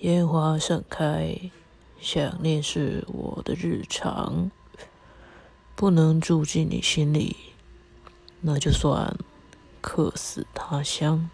烟花盛开想念是我的日常。不能住进你心里那就算客死他乡。